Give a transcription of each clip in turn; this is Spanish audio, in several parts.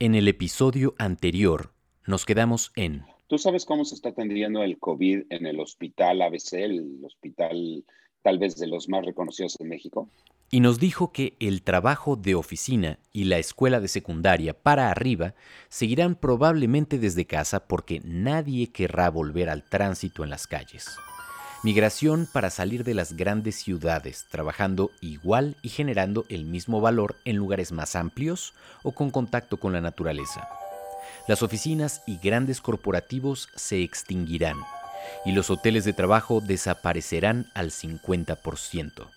En el episodio anterior nos quedamos en... ¿Tú sabes cómo se está atendiendo el COVID en el hospital ABC, el hospital tal vez de los más reconocidos en México? Y nos dijo que el trabajo de oficina y la escuela de secundaria para arriba seguirán probablemente desde casa porque nadie querrá volver al tránsito en las calles. Migración para salir de las grandes ciudades, trabajando igual y generando el mismo valor en lugares más amplios o con contacto con la naturaleza. Las oficinas y grandes corporativos se extinguirán y los hoteles de trabajo desaparecerán al 50%.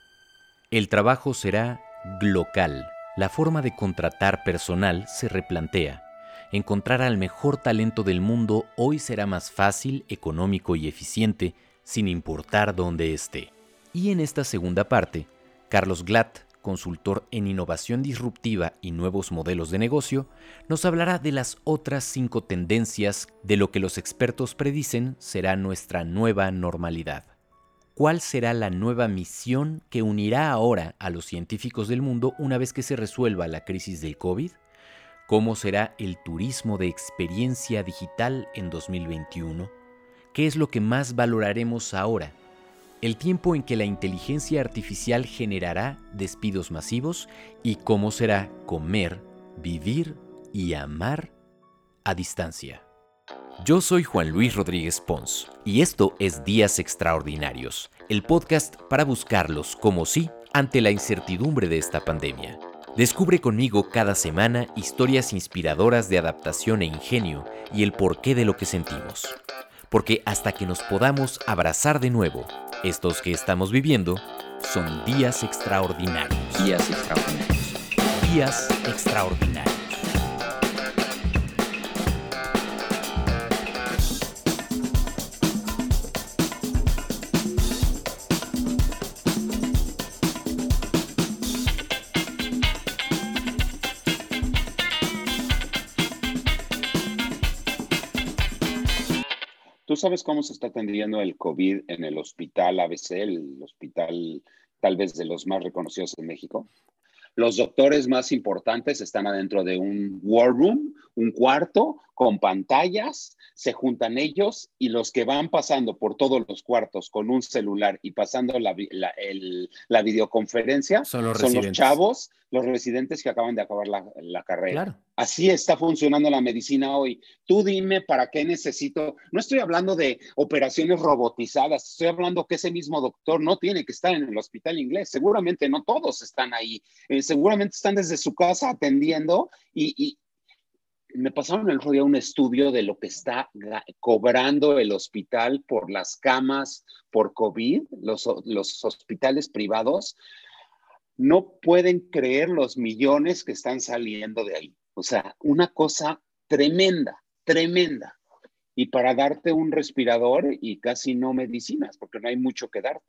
El trabajo será local. La forma de contratar personal se replantea. Encontrar al mejor talento del mundo hoy será más fácil, económico y eficiente sin importar dónde esté. Y en esta segunda parte, Carlos Glatt, consultor en innovación disruptiva y nuevos modelos de negocio, nos hablará de las otras cinco tendencias de lo que los expertos predicen será nuestra nueva normalidad. ¿Cuál será la nueva misión que unirá ahora a los científicos del mundo una vez que se resuelva la crisis del COVID? ¿Cómo será el turismo de experiencia digital en 2021? ¿Qué es lo que más valoraremos ahora? El tiempo en que la inteligencia artificial generará despidos masivos y cómo será comer, vivir y amar a distancia. Yo soy Juan Luis Rodríguez Pons y esto es Días Extraordinarios, el podcast para buscarlos como sí ante la incertidumbre de esta pandemia. Descubre conmigo cada semana historias inspiradoras de adaptación e ingenio y el porqué de lo que sentimos porque hasta que nos podamos abrazar de nuevo, estos que estamos viviendo son días extraordinarios. Días extraordinarios. Días extraordinarios. Sabes cómo se está atendiendo el COVID en el hospital ABC, el hospital tal vez de los más reconocidos en México? Los doctores más importantes están adentro de un war room, un cuarto con pantallas, se juntan ellos y los que van pasando por todos los cuartos con un celular y pasando la, la, videoconferencia son, los, chavos, los residentes que acaban de acabar la, carrera. Así está funcionando la medicina hoy. Tú dime para qué necesito, no estoy hablando de operaciones robotizadas, estoy hablando que ese mismo doctor no tiene que estar en el hospital inglés, seguramente no todos están ahí, eh, seguramente están desde su casa atendiendo y, me pasaron el otro día un estudio de lo que está cobrando el hospital por las camas por COVID, los, los hospitales privados. No pueden creer los millones que están saliendo de ahí. O sea, una cosa tremenda, tremenda. Y para darte un respirador y casi no medicinas, porque no hay mucho que darte.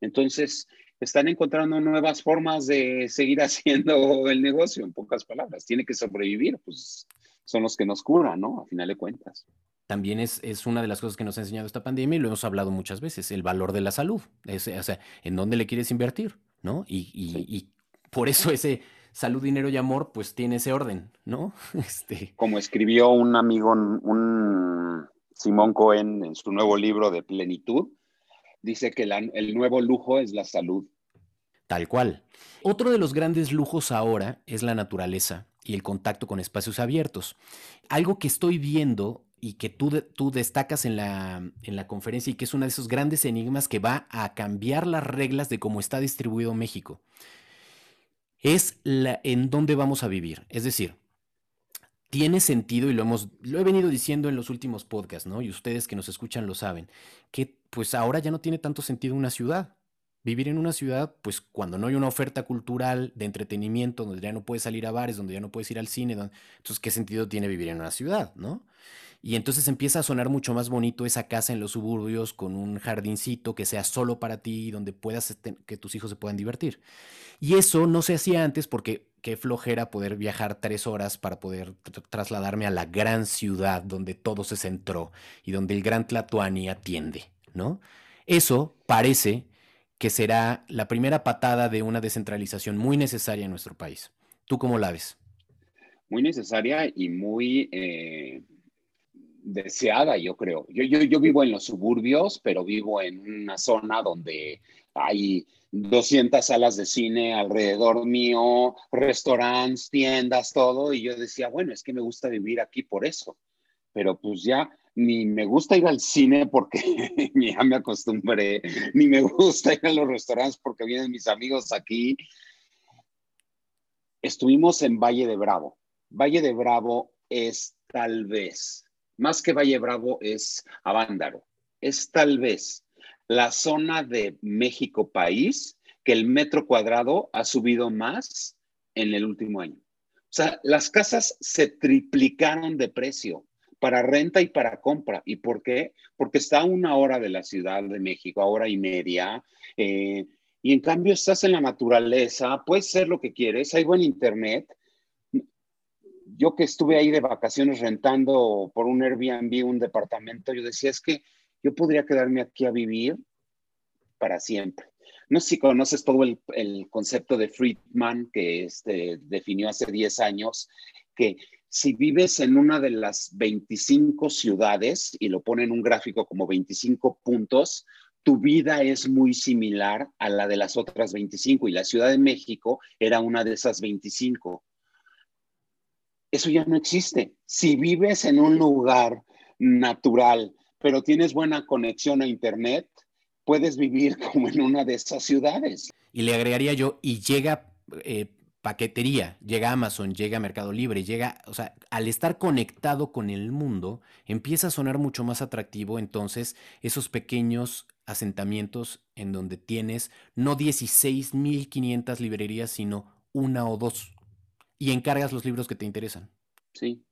Entonces, están encontrando nuevas formas de seguir haciendo el negocio, en pocas palabras. Tiene que sobrevivir, pues son los que nos curan, ¿no? A final de cuentas. También es, es una de las cosas que nos ha enseñado esta pandemia y lo hemos hablado muchas veces, el valor de la salud. o sea, ¿en dónde le quieres invertir? ¿No? Y, y, por eso ese salud, dinero y amor, pues tiene ese orden, ¿no? Este... Como escribió un amigo, un Simón Cohen en su nuevo libro de Plenitud, dice que el nuevo lujo es la salud. Tal cual. Otro de los grandes lujos ahora es la naturaleza y el contacto con espacios abiertos. Algo que estoy viendo y que tú, tú destacas en la, en la conferencia y que es uno de esos grandes enigmas que va a cambiar las reglas de cómo está distribuido México, es la, en dónde vamos a vivir. Es decir, tiene sentido, y lo hemos, lo he venido diciendo en los últimos podcasts, ¿no? Y ustedes que nos escuchan lo saben, que pues ahora ya no tiene tanto sentido una ciudad. Vivir en una ciudad, pues cuando no hay una oferta cultural de entretenimiento, donde ya no puedes salir a bares, donde ya no puedes ir al cine, entonces, ¿qué sentido tiene vivir en una ciudad, no? Y entonces empieza a sonar mucho más bonito esa casa en los suburbios con un jardincito que sea solo para ti, donde puedas este, que tus hijos se puedan divertir. Y eso no se hacía antes porque qué flojera poder viajar tres horas para poder trasladarme a la gran ciudad donde todo se centró y donde el gran Tlatuani atiende, ¿no? Eso parece que será la primera patada de una descentralización muy necesaria en nuestro país. ¿Tú cómo la ves? muy necesaria y muy eh, deseada, yo creo. Yo, yo, yo vivo en los suburbios, pero vivo en una zona donde hay 200 salas de cine alrededor mío, restaurantes, tiendas, todo, y yo decía, bueno, es que me gusta vivir aquí por eso, pero pues ya ni me gusta ir al cine porque ya me acostumbré, ni me gusta ir a los restaurantes porque vienen mis amigos aquí. Estuvimos en Valle de Bravo. Valle de Bravo es tal vez, más que Valle Bravo es Avándaro, es tal vez la zona de México país que el metro cuadrado ha subido más en el último año. O sea, las casas se triplicaron de precio para renta y para compra. ¿Y por qué? Porque está a una hora de la Ciudad de México, a hora y media, eh, y en cambio estás en la naturaleza, puedes ser lo que quieres, hay buen internet. Yo que estuve ahí de vacaciones rentando por un Airbnb un departamento, yo decía, es que yo podría quedarme aquí a vivir para siempre. No sé si conoces todo el, concepto de Friedman que este, definió hace 10 años, que si vives en una de las 25 ciudades y lo pone en un gráfico como 25 puntos, tu vida es muy similar a la de las otras 25 y la Ciudad de México era una de esas 25. Eso ya no existe. Si vives en un lugar natural, pero tienes buena conexión a Internet, puedes vivir como en una de esas ciudades. Y le agregaría yo, y llega eh, paquetería, llega Amazon, llega Mercado Libre, llega, o sea, al estar conectado con el mundo, empieza a sonar mucho más atractivo entonces esos pequeños asentamientos en donde tienes no 16.500 librerías, sino una o dos, y encargas los libros que te interesan. Sí,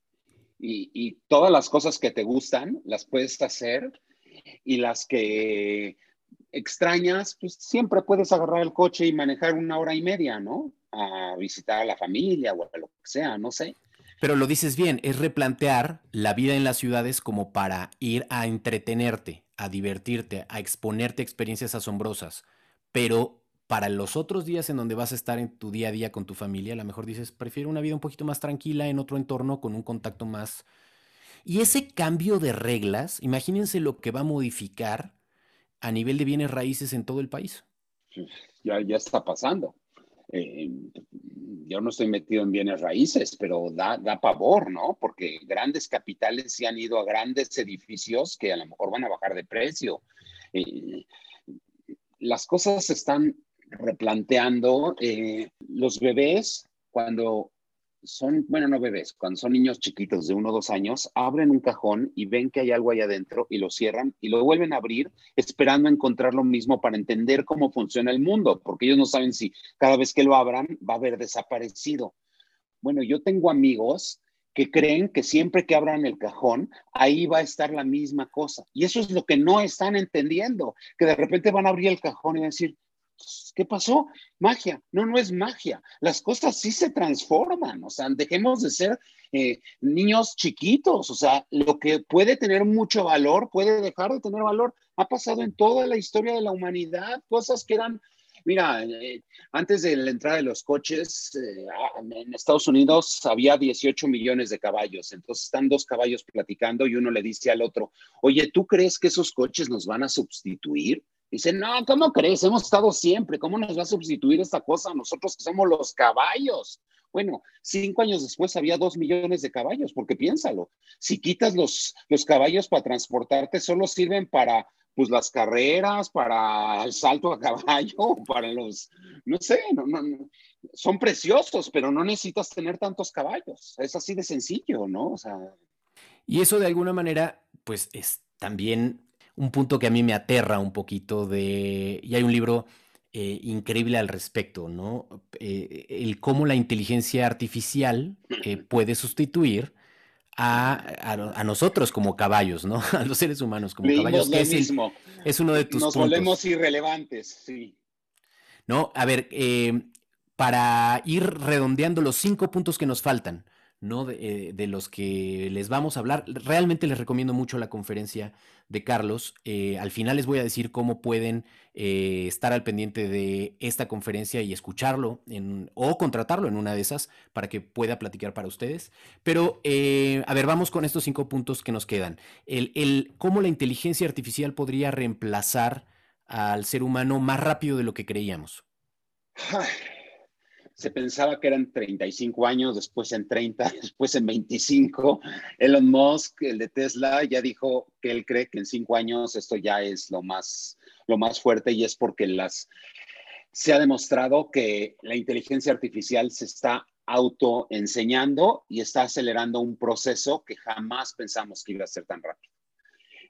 y, y todas las cosas que te gustan las puedes hacer y las que extrañas, pues siempre puedes agarrar el coche y manejar una hora y media, ¿no? A visitar a la familia o a lo que sea, no sé. Pero lo dices bien, es replantear la vida en las ciudades como para ir a entretenerte, a divertirte, a exponerte a experiencias asombrosas. Pero para los otros días en donde vas a estar en tu día a día con tu familia, a lo mejor dices, prefiero una vida un poquito más tranquila en otro entorno con un contacto más... Y ese cambio de reglas, imagínense lo que va a modificar a nivel de bienes raíces en todo el país. Ya, ya está pasando. Eh, yo no estoy metido en bienes raíces, pero da, da pavor, ¿no? Porque grandes capitales se han ido a grandes edificios que a lo mejor van a bajar de precio. Eh, las cosas se están replanteando. Eh, los bebés, cuando son, bueno, no bebés, cuando son niños chiquitos de uno o dos años, abren un cajón y ven que hay algo ahí adentro y lo cierran y lo vuelven a abrir esperando encontrar lo mismo para entender cómo funciona el mundo, porque ellos no saben si cada vez que lo abran va a haber desaparecido. Bueno, yo tengo amigos que creen que siempre que abran el cajón, ahí va a estar la misma cosa. Y eso es lo que no están entendiendo, que de repente van a abrir el cajón y van a decir, ¿Qué pasó? Magia. No, no es magia. Las cosas sí se transforman. O sea, dejemos de ser eh, niños chiquitos. O sea, lo que puede tener mucho valor puede dejar de tener valor. Ha pasado en toda la historia de la humanidad. Cosas que eran, mira, eh, antes de la entrada de los coches, eh, en Estados Unidos había 18 millones de caballos. Entonces están dos caballos platicando y uno le dice al otro, oye, ¿tú crees que esos coches nos van a sustituir? Dice, no, ¿cómo crees? Hemos estado siempre. ¿Cómo nos va a sustituir esta cosa nosotros que somos los caballos? Bueno, cinco años después había dos millones de caballos, porque piénsalo, si quitas los, los caballos para transportarte, solo sirven para pues las carreras, para el salto a caballo, para los, no sé, no, no, son preciosos, pero no necesitas tener tantos caballos. Es así de sencillo, ¿no? O sea. Y eso de alguna manera, pues es también un punto que a mí me aterra un poquito de, y hay un libro eh, increíble al respecto, ¿no? Eh, el cómo la inteligencia artificial eh, puede sustituir a, nosotros como caballos, ¿no? A los seres humanos como caballos. Que es, mismo. es, uno de tus Nos volvemos irrelevantes, sí. No, a ver, para ir redondeando los cinco puntos que nos faltan, Eh, de, los que les vamos a hablar. Realmente les recomiendo mucho la conferencia de Carlos. Eh, al final les voy a decir cómo pueden eh, estar al pendiente de esta conferencia y escucharlo o contratarlo en una de esas para que pueda platicar para ustedes. Pero, a ver, vamos con estos cinco puntos que nos quedan. El, el cómo la inteligencia artificial podría reemplazar al ser humano más rápido de lo que creíamos se pensaba que eran 35 años, después en 30, después en 25. Elon Musk, el de Tesla, ya dijo que él cree que en cinco años esto ya es lo más, lo más fuerte y es porque las, se ha demostrado que la inteligencia artificial se está autoenseñando y está acelerando un proceso que jamás pensamos que iba a ser tan rápido.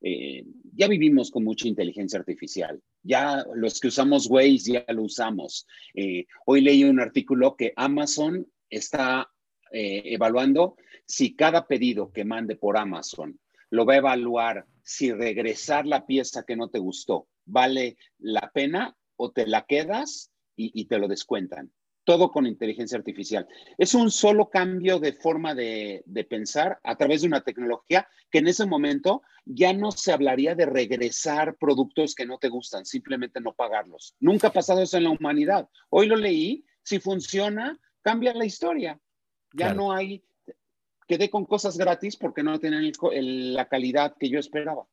Eh, ya vivimos con mucha inteligencia artificial. Ya los que usamos Waze ya lo usamos. Eh, hoy leí un artículo que Amazon está eh, evaluando si cada pedido que mande por Amazon lo va a evaluar si regresar la pieza que no te gustó vale la pena o te la quedas y te lo descuentan todo con inteligencia artificial. Es un solo cambio de forma de, pensar a través de una tecnología que en ese momento ya no se hablaría de regresar productos que no te gustan, simplemente no pagarlos. Nunca ha pasado eso en la humanidad. Hoy lo leí, si funciona, cambia la historia. Ya no hay, quedé con cosas gratis porque no tienen la calidad que yo esperaba.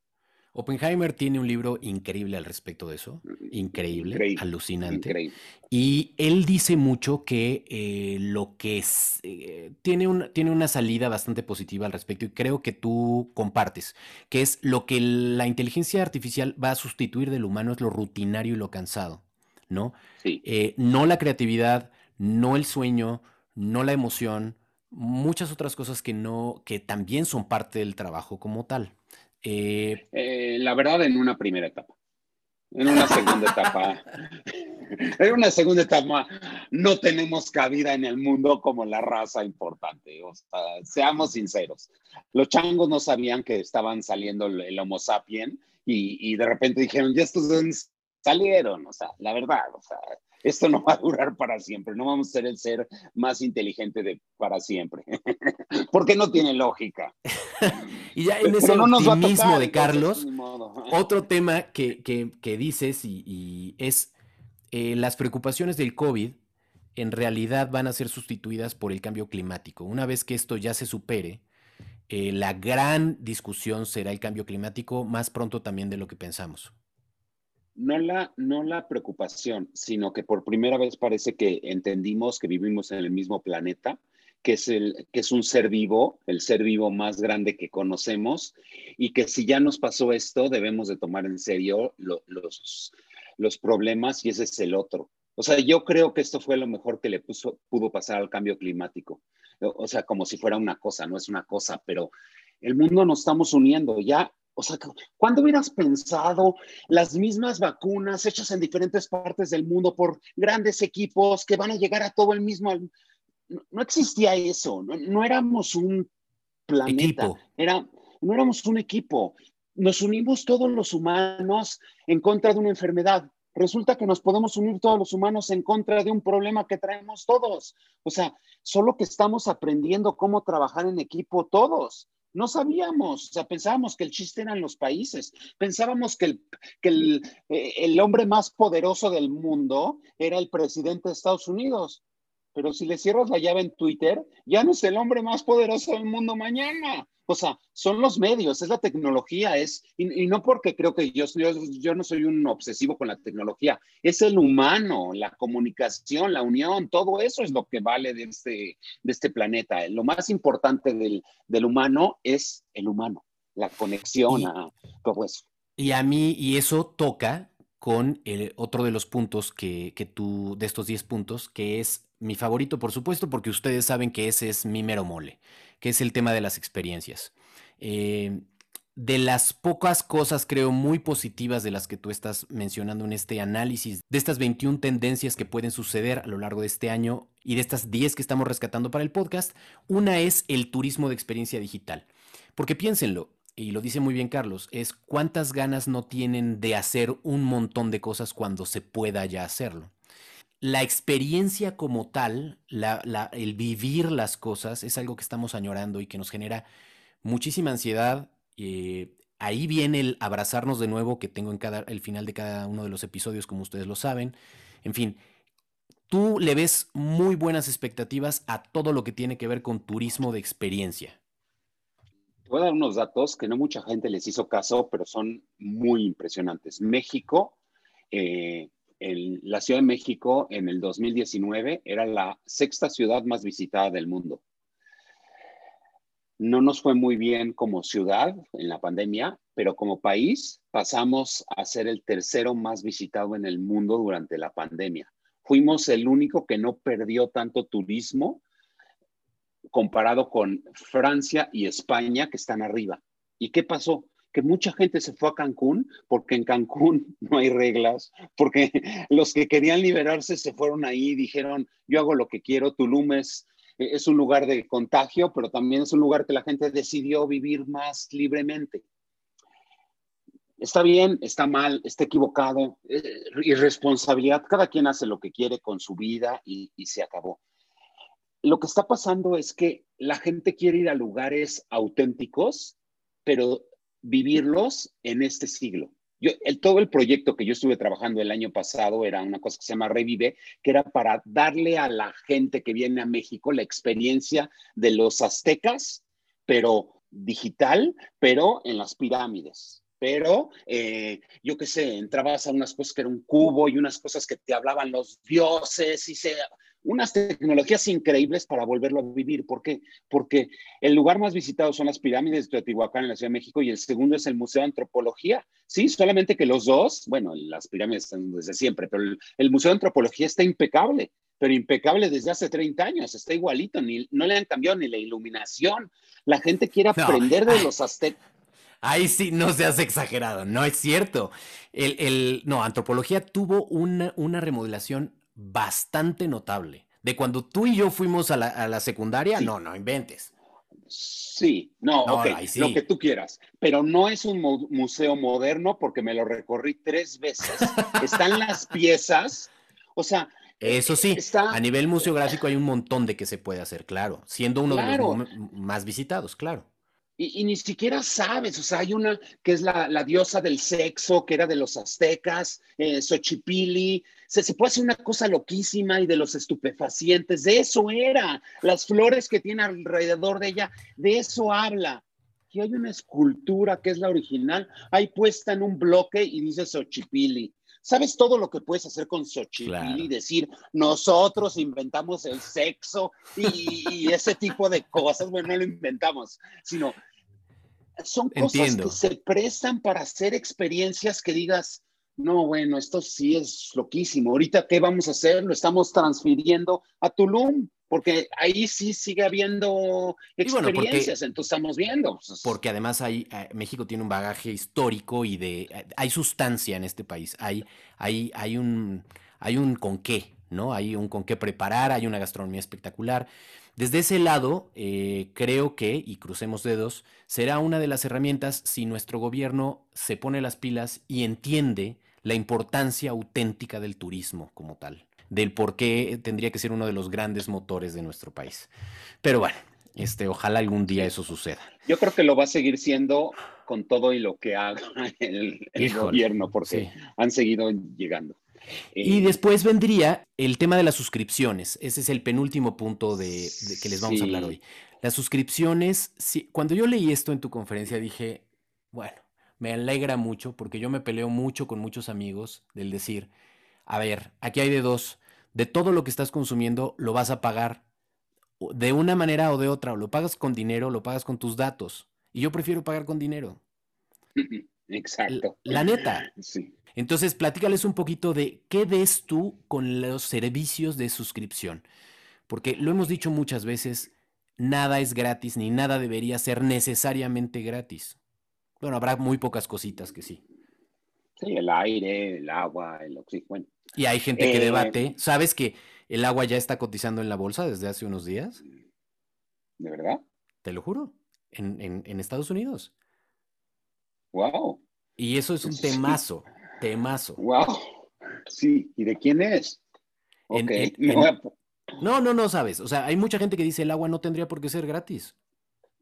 Oppenheimer tiene un libro increíble al respecto de eso, increíble, alucinante. Y él dice mucho que eh, lo que es, eh, tiene, un, tiene una salida bastante positiva al respecto y creo que tú compartes, que es lo que la inteligencia artificial va a sustituir del humano es lo rutinario y lo cansado, ¿no? Sí. Eh, no la creatividad, no el sueño, no la emoción, muchas otras cosas que no, que también son parte del trabajo como tal. Eh, eh, la verdad, en una primera etapa. En una segunda etapa. en una segunda etapa no tenemos cabida en el mundo como la raza importante. O sea, seamos sinceros. Los changos no sabían que estaban saliendo el, Homo sapien y, y, de repente dijeron, ya estos salieron. O sea, la verdad, o sea, esto no va a durar para siempre, no vamos a ser el ser más inteligente de para siempre, porque no tiene lógica. y ya en ese optimismo de Carlos, otro tema que, que, dices y, es eh, las preocupaciones del COVID en realidad van a ser sustituidas por el cambio climático. Una vez que esto ya se supere, eh, la gran discusión será el cambio climático más pronto también de lo que pensamos no la, no la preocupación, sino que por primera vez parece que entendimos que vivimos en el mismo planeta, que es, el, que es un ser vivo, el ser vivo más grande que conocemos, y que si ya nos pasó esto, debemos de tomar en serio los, los problemas y ese es el otro. O sea, yo creo que esto fue lo mejor que le pudo pasar al cambio climático. O sea, como si fuera una cosa, no es una cosa, pero el mundo nos estamos uniendo. Ya o sea, ¿cuándo hubieras pensado las mismas vacunas hechas en diferentes partes del mundo por grandes equipos que van a llegar a todo el mismo... No, existía eso, no, éramos un planeta, Era, no éramos un equipo. Nos unimos todos los humanos en contra de una enfermedad. Resulta que nos podemos unir todos los humanos en contra de un problema que traemos todos. O sea, solo que estamos aprendiendo cómo trabajar en equipo todos. No sabíamos, o sea, pensábamos que el chiste eran los países, pensábamos que, el, que el, eh, el, hombre más poderoso del mundo era el presidente de Estados Unidos. Pero si le cierras la llave en Twitter, ya no es el hombre más poderoso del mundo mañana. O sea, son los medios, es la tecnología, es, y, no porque creo que yo, yo, yo, no soy un obsesivo con la tecnología, es el humano, la comunicación, la unión, todo eso es lo que vale de este, de este planeta. Lo más importante del, del humano es el humano, la conexión a todo eso. Y a mí, y eso toca con el otro de los puntos que, que tú, de estos 10 puntos, que es mi favorito, por supuesto, porque ustedes saben que ese es mi mero mole que es el tema de las experiencias. Eh, de las pocas cosas, creo, muy positivas de las que tú estás mencionando en este análisis, de estas 21 tendencias que pueden suceder a lo largo de este año y de estas 10 que estamos rescatando para el podcast, una es el turismo de experiencia digital. Porque piénsenlo, y lo dice muy bien Carlos, es cuántas ganas no tienen de hacer un montón de cosas cuando se pueda ya hacerlo. la experiencia como tal, el vivir las cosas, es algo que estamos añorando y que nos genera muchísima ansiedad. Eh, ahí viene el abrazarnos de nuevo que tengo en cada, el final de cada uno de los episodios, como ustedes lo saben. En fin, tú le ves muy buenas expectativas a todo lo que tiene que ver con turismo de experiencia. Voy a dar unos datos que no mucha gente les hizo caso, pero son muy impresionantes. México, eh, la Ciudad de México en el 2019 era la sexta ciudad más visitada del mundo. No nos fue muy bien como ciudad en la pandemia, pero como país pasamos a ser el tercero más visitado en el mundo durante la pandemia. Fuimos el único que no perdió tanto turismo comparado con Francia y España, que están arriba. ¿Y qué pasó? Que mucha gente se fue a Cancún porque en Cancún no hay reglas, porque los que querían liberarse se fueron ahí, dijeron, yo hago lo que quiero, Tulum es es un lugar de contagio, pero también es un lugar que la gente decidió vivir más libremente. Está bien, está mal, está equivocado, eh, irresponsabilidad, cada quien hace lo que quiere con su vida y, y se acabó. Lo que está pasando es que la gente quiere ir a lugares auténticos, pero vivirlos en este siglo todo el proyecto que yo estuve trabajando el año pasado era una cosa que se llama Revive, que era para darle a la gente que viene a México la experiencia de los aztecas, pero digital, pero en las pirámides. Pero eh, yo qué sé, entrabas a unas cosas que era un cubo y unas cosas que te hablaban los dioses y se, unas tecnologías increíbles para volverlo a vivir. ¿Por qué? Porque el lugar más visitado son las pirámides de Teotihuacán en la Ciudad de México y el segundo es el Museo de Antropología. Sí, solamente que los dos, bueno, las pirámides están desde siempre, pero el, Museo de Antropología está impecable, pero impecable desde hace 30 años, está igualito, ni, no le han cambiado ni la iluminación. La gente quiere aprender de los aztecas. Ahí sí, no seas exagerado, no es cierto. El, no, antropología tuvo una, una remodelación bastante notable. De cuando tú y yo fuimos a la, secundaria, no, no inventes. Sí, no, lo que tú quieras, pero no es un museo moderno porque me lo recorrí tres veces. Están las piezas, o sea... Eso sí, a nivel museográfico hay un montón de que se puede hacer, claro, siendo uno de los más visitados, claro. Y, ni siquiera sabes, o sea, hay una que es la, diosa del sexo, que era de los aztecas, eh, Xochipili, se, se, puede hacer una cosa loquísima y de los estupefacientes, de eso era, las flores que tiene alrededor de ella, de eso habla. Y hay una escultura que es la original, ahí puesta en un bloque y dice Xochipili. ¿Sabes todo lo que puedes hacer con Xochipili? y Decir, nosotros inventamos el sexo y, ese tipo de cosas. Bueno, no lo inventamos, sino son cosas que se prestan para hacer experiencias que digas, no, bueno, esto sí es loquísimo. Ahorita, ¿qué vamos a hacer? Lo estamos transfiriendo a Tulum porque ahí sí sigue habiendo experiencias, entonces estamos viendo. Porque además hay, eh, México tiene un bagaje histórico y de, eh, hay sustancia en este país, hay, hay, hay, un, hay un con qué, ¿no? Hay un con qué preparar, hay una gastronomía espectacular. Desde ese lado, eh, creo que, y crucemos dedos, será una de las herramientas si nuestro gobierno se pone las pilas y entiende la importancia auténtica del turismo como tal del por qué tendría que ser uno de los grandes motores de nuestro país. Pero bueno, este, ojalá algún día eso suceda. Yo creo que lo va a seguir siendo con todo y lo que haga el, gobierno, porque han seguido llegando. Y eh, después vendría el tema de las suscripciones. Ese es el penúltimo punto de, que les vamos a hablar hoy. Las suscripciones, cuando yo leí esto en tu conferencia dije, bueno, me alegra mucho porque yo me peleo mucho con muchos amigos del decir, a ver, aquí hay de dos. De todo lo que estás consumiendo lo vas a pagar de una manera o de otra. O lo pagas con dinero, lo pagas con tus datos. Y yo prefiero pagar con dinero. Exacto. La, neta. Sí. Entonces, platícales un poquito de qué ves tú con los servicios de suscripción. Porque lo hemos dicho muchas veces, nada es gratis ni nada debería ser necesariamente gratis. Bueno, habrá muy pocas cositas que sí. Sí, el aire, el agua, el oxígeno. Y hay gente que eh, debate. ¿Sabes que el agua ya está cotizando en la bolsa desde hace unos días? ¿De verdad? Te lo juro. En, Estados Unidos. Wow. Y eso es un temazo, temazo. Wow. Sí, ¿y de quién es? No, no, no sabes. O sea, hay mucha gente que dice el agua no tendría por qué ser gratis.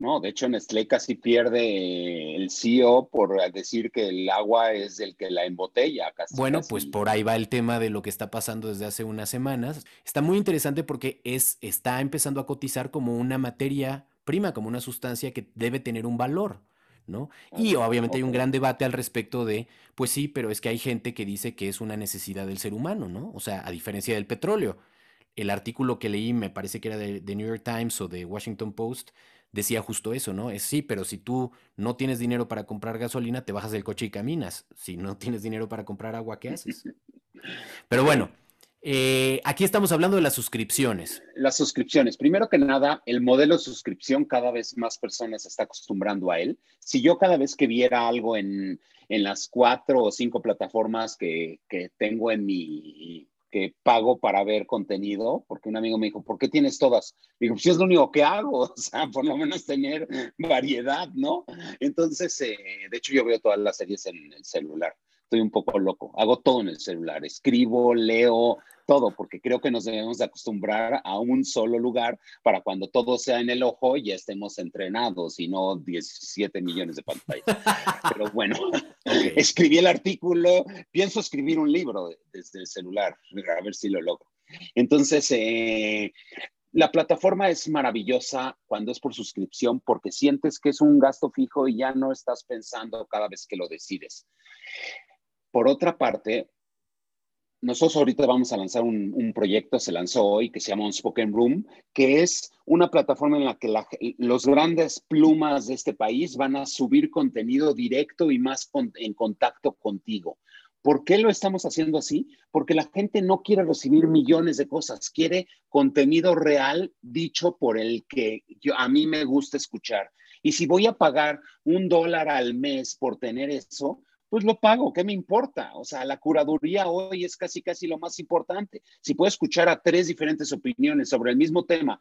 No, de hecho Nestlé casi pierde el CEO por decir que el agua es el que la embotella. bueno, pues por ahí va el tema de lo que está pasando desde hace unas semanas. Está muy interesante porque es, está empezando a cotizar como una materia prima, como una sustancia que debe tener un valor. ¿no? Y obviamente hay un gran debate al respecto de, pues sí, pero es que hay gente que dice que es una necesidad del ser humano, ¿no? O sea, a diferencia del petróleo. El artículo que leí, me parece que era de, de New York Times o de Washington Post, decía justo eso, ¿no? Es sí, pero si tú no tienes dinero para comprar gasolina, te bajas del coche y caminas. Si no tienes dinero para comprar agua, ¿qué haces? Pero bueno, eh, aquí estamos hablando de las suscripciones. Las suscripciones. Primero que nada, el modelo de suscripción cada vez más personas se está acostumbrando a él. Si yo cada vez que viera algo en, en las cuatro o cinco plataformas que, que tengo en mi que pago para ver contenido, porque un amigo me dijo, ¿por qué tienes todas? Digo, pues es lo único que hago, o sea, por lo menos tener variedad, ¿no? Entonces, eh, de hecho, yo veo todas las series en el celular estoy un poco loco. Hago todo en el celular, escribo, leo, todo, porque creo que nos debemos de acostumbrar a un solo lugar para cuando todo sea en el ojo ya estemos entrenados y no 17 millones de pantallas. Pero bueno, escribí el artículo, pienso escribir un libro desde el celular, a ver si lo logro. Entonces, eh, la plataforma es maravillosa cuando es por suscripción porque sientes que es un gasto fijo y ya no estás pensando cada vez que lo decides. Por otra parte, nosotros ahorita vamos a lanzar un, proyecto, se lanzó hoy, que se llama Unspoken Room, que es una plataforma en la que los grandes plumas de este país van a subir contenido directo y más en contacto contigo. ¿Por qué lo estamos haciendo así? Porque la gente no quiere recibir millones de cosas, quiere contenido real dicho por el que a mí me gusta escuchar. Y si voy a pagar un dólar al mes por tener eso, pues lo pago, ¿qué me importa? O sea, la curaduría hoy es casi, casi lo más importante. Si puedo escuchar a tres diferentes opiniones sobre el mismo tema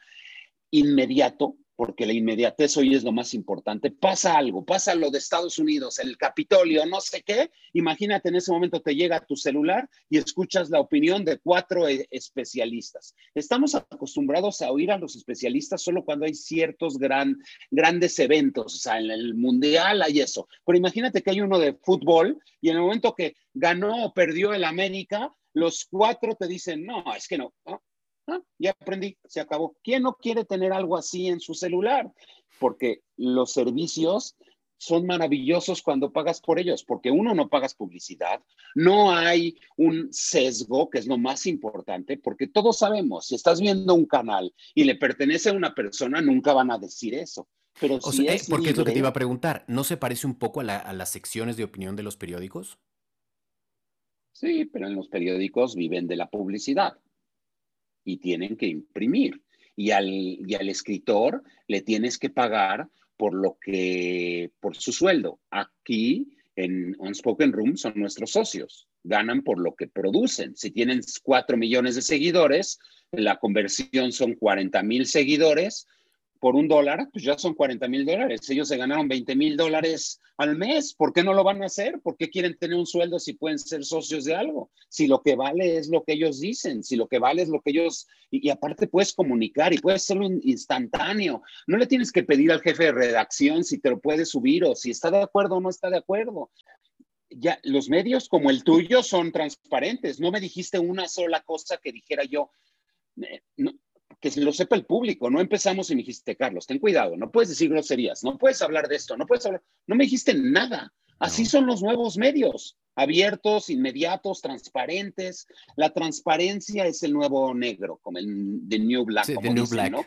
inmediato, porque la inmediatez hoy es lo más importante. Pasa algo, pasa lo de Estados Unidos, el Capitolio, no sé qué. Imagínate en ese momento te llega tu celular y escuchas la opinión de cuatro e, especialistas. Estamos acostumbrados a oír a los especialistas solo cuando hay ciertos gran, grandes eventos, o sea, en el Mundial hay eso. Pero imagínate que hay uno de fútbol y en el momento que ganó o perdió el América, los cuatro te dicen, no, es que no Ah, ya aprendí, se acabó. ¿Quién no quiere tener algo así en su celular? Porque los servicios son maravillosos cuando pagas por ellos, porque uno no pagas publicidad, no hay un sesgo, que es lo más importante, porque todos sabemos, si estás viendo un canal y le pertenece a una persona, nunca van a decir eso. Pero si es porque es lo que te iba a preguntar, ¿no se parece un poco a, a las secciones de opinión de los periódicos? Sí, pero en los periódicos viven de la publicidad y tienen que imprimir. Y al, y al escritor le tienes que pagar por lo que, por su sueldo. Aquí en Unspoken Room son nuestros socios, ganan por lo que producen. Si tienen 4 millones de seguidores, la conversión son 40 mil seguidores, por un dólar, pues ya son 40 mil dólares. Ellos se ganaron 20 mil dólares al mes. ¿Por qué no lo van a hacer? ¿Por qué quieren tener un sueldo si pueden ser socios de algo? Si lo que vale es lo que ellos dicen, si lo que vale es lo que ellos... Y, aparte puedes comunicar y puedes hacerlo instantáneo. No le tienes que pedir al jefe de redacción si te lo puede subir o si está de acuerdo o no está de acuerdo. Ya, los medios como el tuyo son transparentes. No me dijiste una sola cosa que dijera yo. Eh, no, que lo sepa el público. No empezamos y me dijiste, Carlos, ten cuidado, no puedes decir groserías, no puedes hablar de esto, no puedes hablar, no me dijiste nada. Así son los nuevos medios, abiertos, inmediatos, transparentes. La transparencia es el nuevo negro, como el de New Black. Sí, como Black. ¿no?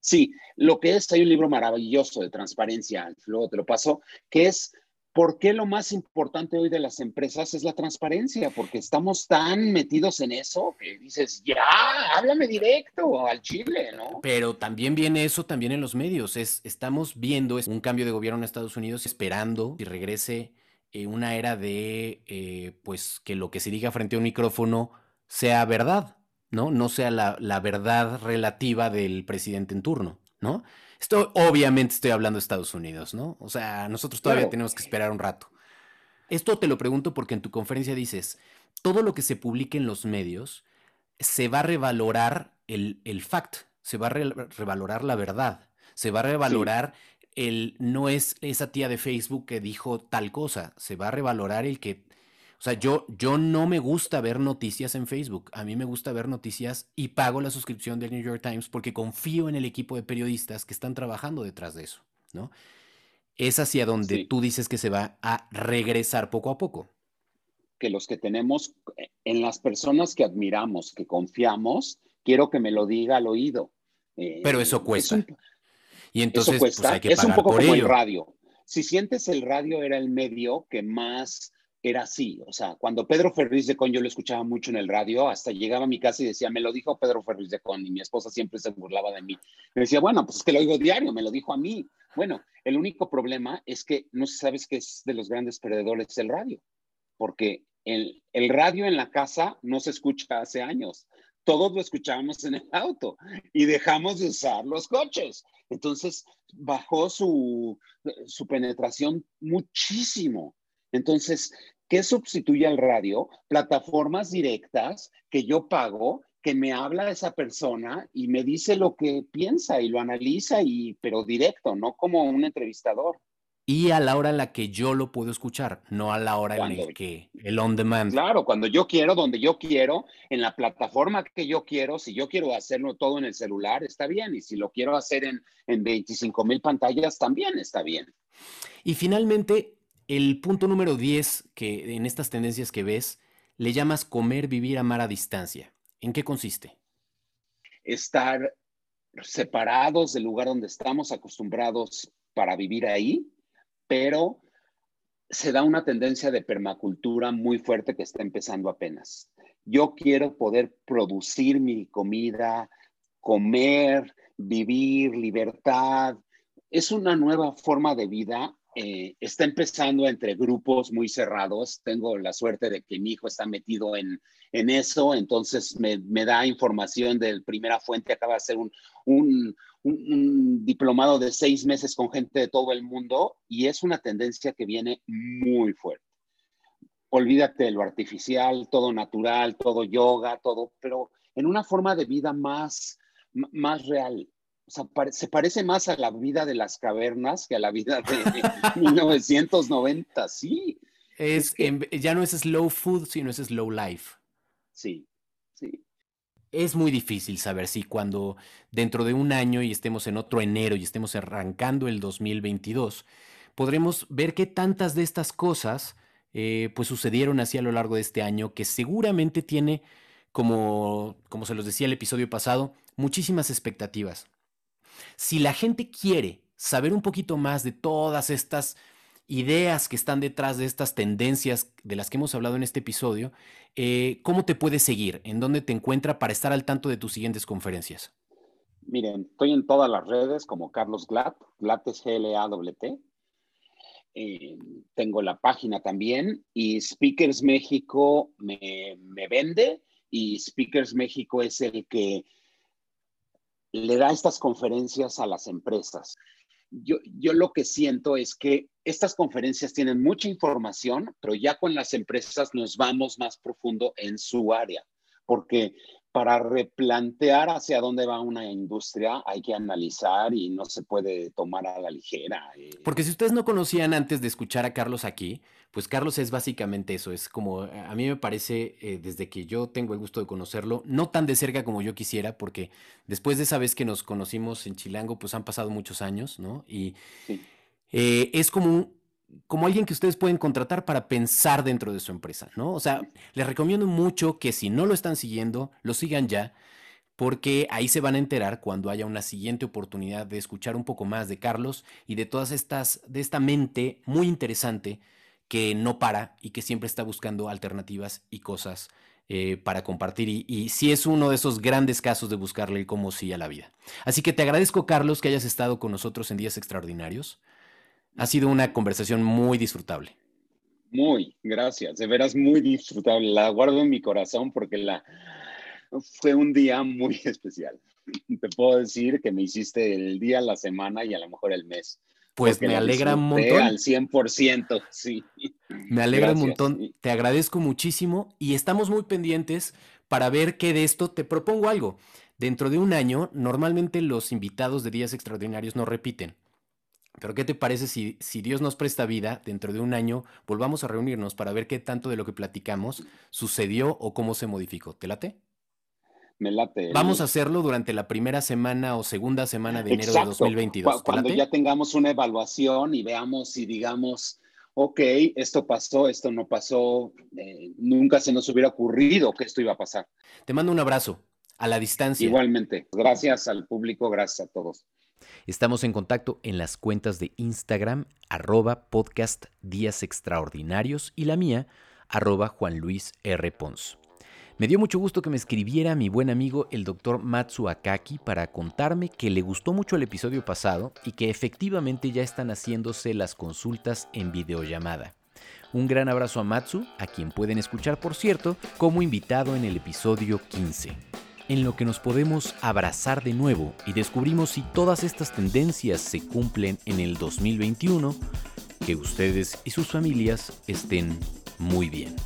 sí, lo que es, hay un libro maravilloso de transparencia, luego te lo paso, que es ¿Por qué lo más importante hoy de las empresas es la transparencia? Porque estamos tan metidos en eso que dices, ya, háblame directo al Chile, ¿no? Pero también viene eso también en los medios. Es, estamos viendo un cambio de gobierno en Estados Unidos esperando que regrese eh, una era de, eh, pues, que lo que se diga frente a un micrófono sea verdad, ¿no? No sea la, la verdad relativa del presidente en turno, ¿no? Esto obviamente estoy hablando de Estados Unidos, ¿no? O sea, nosotros todavía tenemos que esperar un rato. Esto te lo pregunto porque en tu conferencia dices, todo lo que se publique en los medios se va a revalorar el, el fact, se va a revalorar la verdad, se va a revalorar el no es esa tía de Facebook que dijo tal cosa, se va a revalorar el que o sea, yo, yo no me gusta ver noticias en Facebook. A mí me gusta ver noticias y pago la suscripción del New York Times porque confío en el equipo de periodistas que están trabajando detrás de eso, ¿no? Es hacia donde tú dices que se va a regresar poco a poco. Que los que tenemos, eh, en las personas que admiramos, que confiamos, quiero que me lo diga al oído. Pero eso eh, cuesta. y entonces pues, hay que es un poco como el radio. Si sientes el radio era el medio que más era así. O sea, cuando Pedro Ferriz de Con yo lo escuchaba mucho en el radio, hasta llegaba a mi casa y decía, me lo dijo Pedro Ferriz de Con, y mi esposa siempre se burlaba de mí. Me decía, bueno, pues es que lo oigo diario, me lo dijo a mí. Bueno, el único problema es que no sabes que es de los grandes perdedores el radio, porque el, el radio en la casa no se escucha hace años. Todos lo escuchábamos en el auto y dejamos de usar los coches. Entonces bajó su, su penetración muchísimo. Entonces, ¿qué sustituye al radio? Plataformas directas que yo pago, que me habla esa persona y me dice lo que piensa y lo analiza, y, pero directo, no como un entrevistador. Y a la hora en la que yo lo puedo escuchar, no a la hora en la que el on demand. Claro, cuando yo quiero, donde yo quiero, en la plataforma que yo quiero, si yo quiero hacerlo todo en el celular, está bien. Y si lo quiero hacer en, en 25 mil pantallas, también está bien. Y finalmente, el punto número 10 que en estas tendencias que ves le llamas comer, vivir, amar a distancia. ¿En qué consiste? Estar separados del lugar donde estamos acostumbrados para vivir ahí, pero se da una tendencia de permacultura muy fuerte que está empezando apenas. Yo quiero poder producir mi comida, comer, vivir, libertad. Es una nueva forma de vida eh, está empezando entre grupos muy cerrados. Tengo la suerte de que mi hijo está metido en, en eso, entonces me, me, da información de primera fuente. Acaba de hacer un, un, un, diplomado de seis meses con gente de todo el mundo y es una tendencia que viene muy fuerte. Olvídate de lo artificial, todo natural, todo yoga, todo, pero en una forma de vida más, más real se parece más a la vida de las cavernas que a la vida de 1990, sí. Es, ya no es slow food, sino es slow life. Sí, sí. Es muy difícil saber si cuando dentro de un año y estemos en otro enero y estemos arrancando el 2022, podremos ver qué tantas de estas cosas eh, pues sucedieron así a lo largo de este año que seguramente tiene, como, como se los decía el episodio pasado, muchísimas expectativas. Si la gente quiere saber un poquito más de todas estas ideas que están detrás de estas tendencias de las que hemos hablado en este episodio, eh, ¿cómo te puedes seguir? ¿En dónde te encuentra para estar al tanto de tus siguientes conferencias? Miren, estoy en todas las redes como Carlos Glatt, Glatt es G-L-A-W-T. Eh, tengo la página también y Speakers México me, me vende y Speakers México es el que le da estas conferencias a las empresas. Yo, yo lo que siento es que estas conferencias tienen mucha información, pero ya con las empresas nos vamos más profundo en su área, porque para replantear hacia dónde va una industria hay que analizar y no se puede tomar a la ligera. Eh. Porque si ustedes no conocían antes de escuchar a Carlos aquí, pues Carlos es básicamente eso, es como, a mí me parece, eh, desde que yo tengo el gusto de conocerlo, no tan de cerca como yo quisiera, porque después de esa vez que nos conocimos en Chilango, pues han pasado muchos años, ¿no? Y eh, es como un, como alguien que ustedes pueden contratar para pensar dentro de su empresa, ¿no? O sea, les recomiendo mucho que si no lo están siguiendo, lo sigan ya, porque ahí se van a enterar cuando haya una siguiente oportunidad de escuchar un poco más de Carlos y de todas estas, de esta mente muy interesante que no para y que siempre está buscando alternativas y cosas eh, para compartir. Y, y sí es uno de esos grandes casos de buscarle el cómo sí a la vida. Así que te agradezco, Carlos, que hayas estado con nosotros en Días Extraordinarios. Ha sido una conversación muy disfrutable. Muy, gracias. De veras muy disfrutable. La guardo en mi corazón porque la fue un día muy especial. Te puedo decir que me hiciste el día, la semana y a lo mejor el mes. Pues me alegra un montón. Al 100%, sí. Me alegra un montón. Te agradezco muchísimo y estamos muy pendientes para ver qué de esto te propongo algo. Dentro de un año, normalmente los invitados de días extraordinarios no repiten. Pero ¿qué te parece si, si Dios nos presta vida, dentro de un año volvamos a reunirnos para ver qué tanto de lo que platicamos sucedió o cómo se modificó? ¿Te late? Me late. Vamos a hacerlo durante la primera semana o segunda semana de enero de 2022. Cuando ya tengamos una evaluación y veamos y digamos, ok, esto pasó, esto no pasó, eh, nunca se nos hubiera ocurrido que esto iba a pasar. Te mando un abrazo a la distancia. Igualmente. Gracias al público, gracias a todos. Estamos en contacto en las cuentas de Instagram, arroba podcast Días Extraordinarios y la mía, arroba Juan. Pons. Me dio mucho gusto que me escribiera mi buen amigo el doctor Matsu Akaki para contarme que le gustó mucho el episodio pasado y que efectivamente ya están haciéndose las consultas en videollamada. Un gran abrazo a Matsu, a quien pueden escuchar por cierto como invitado en el episodio 15 en lo que nos podemos abrazar de nuevo y descubrimos si todas estas tendencias se cumplen en el 2021, que ustedes y sus familias estén muy bien.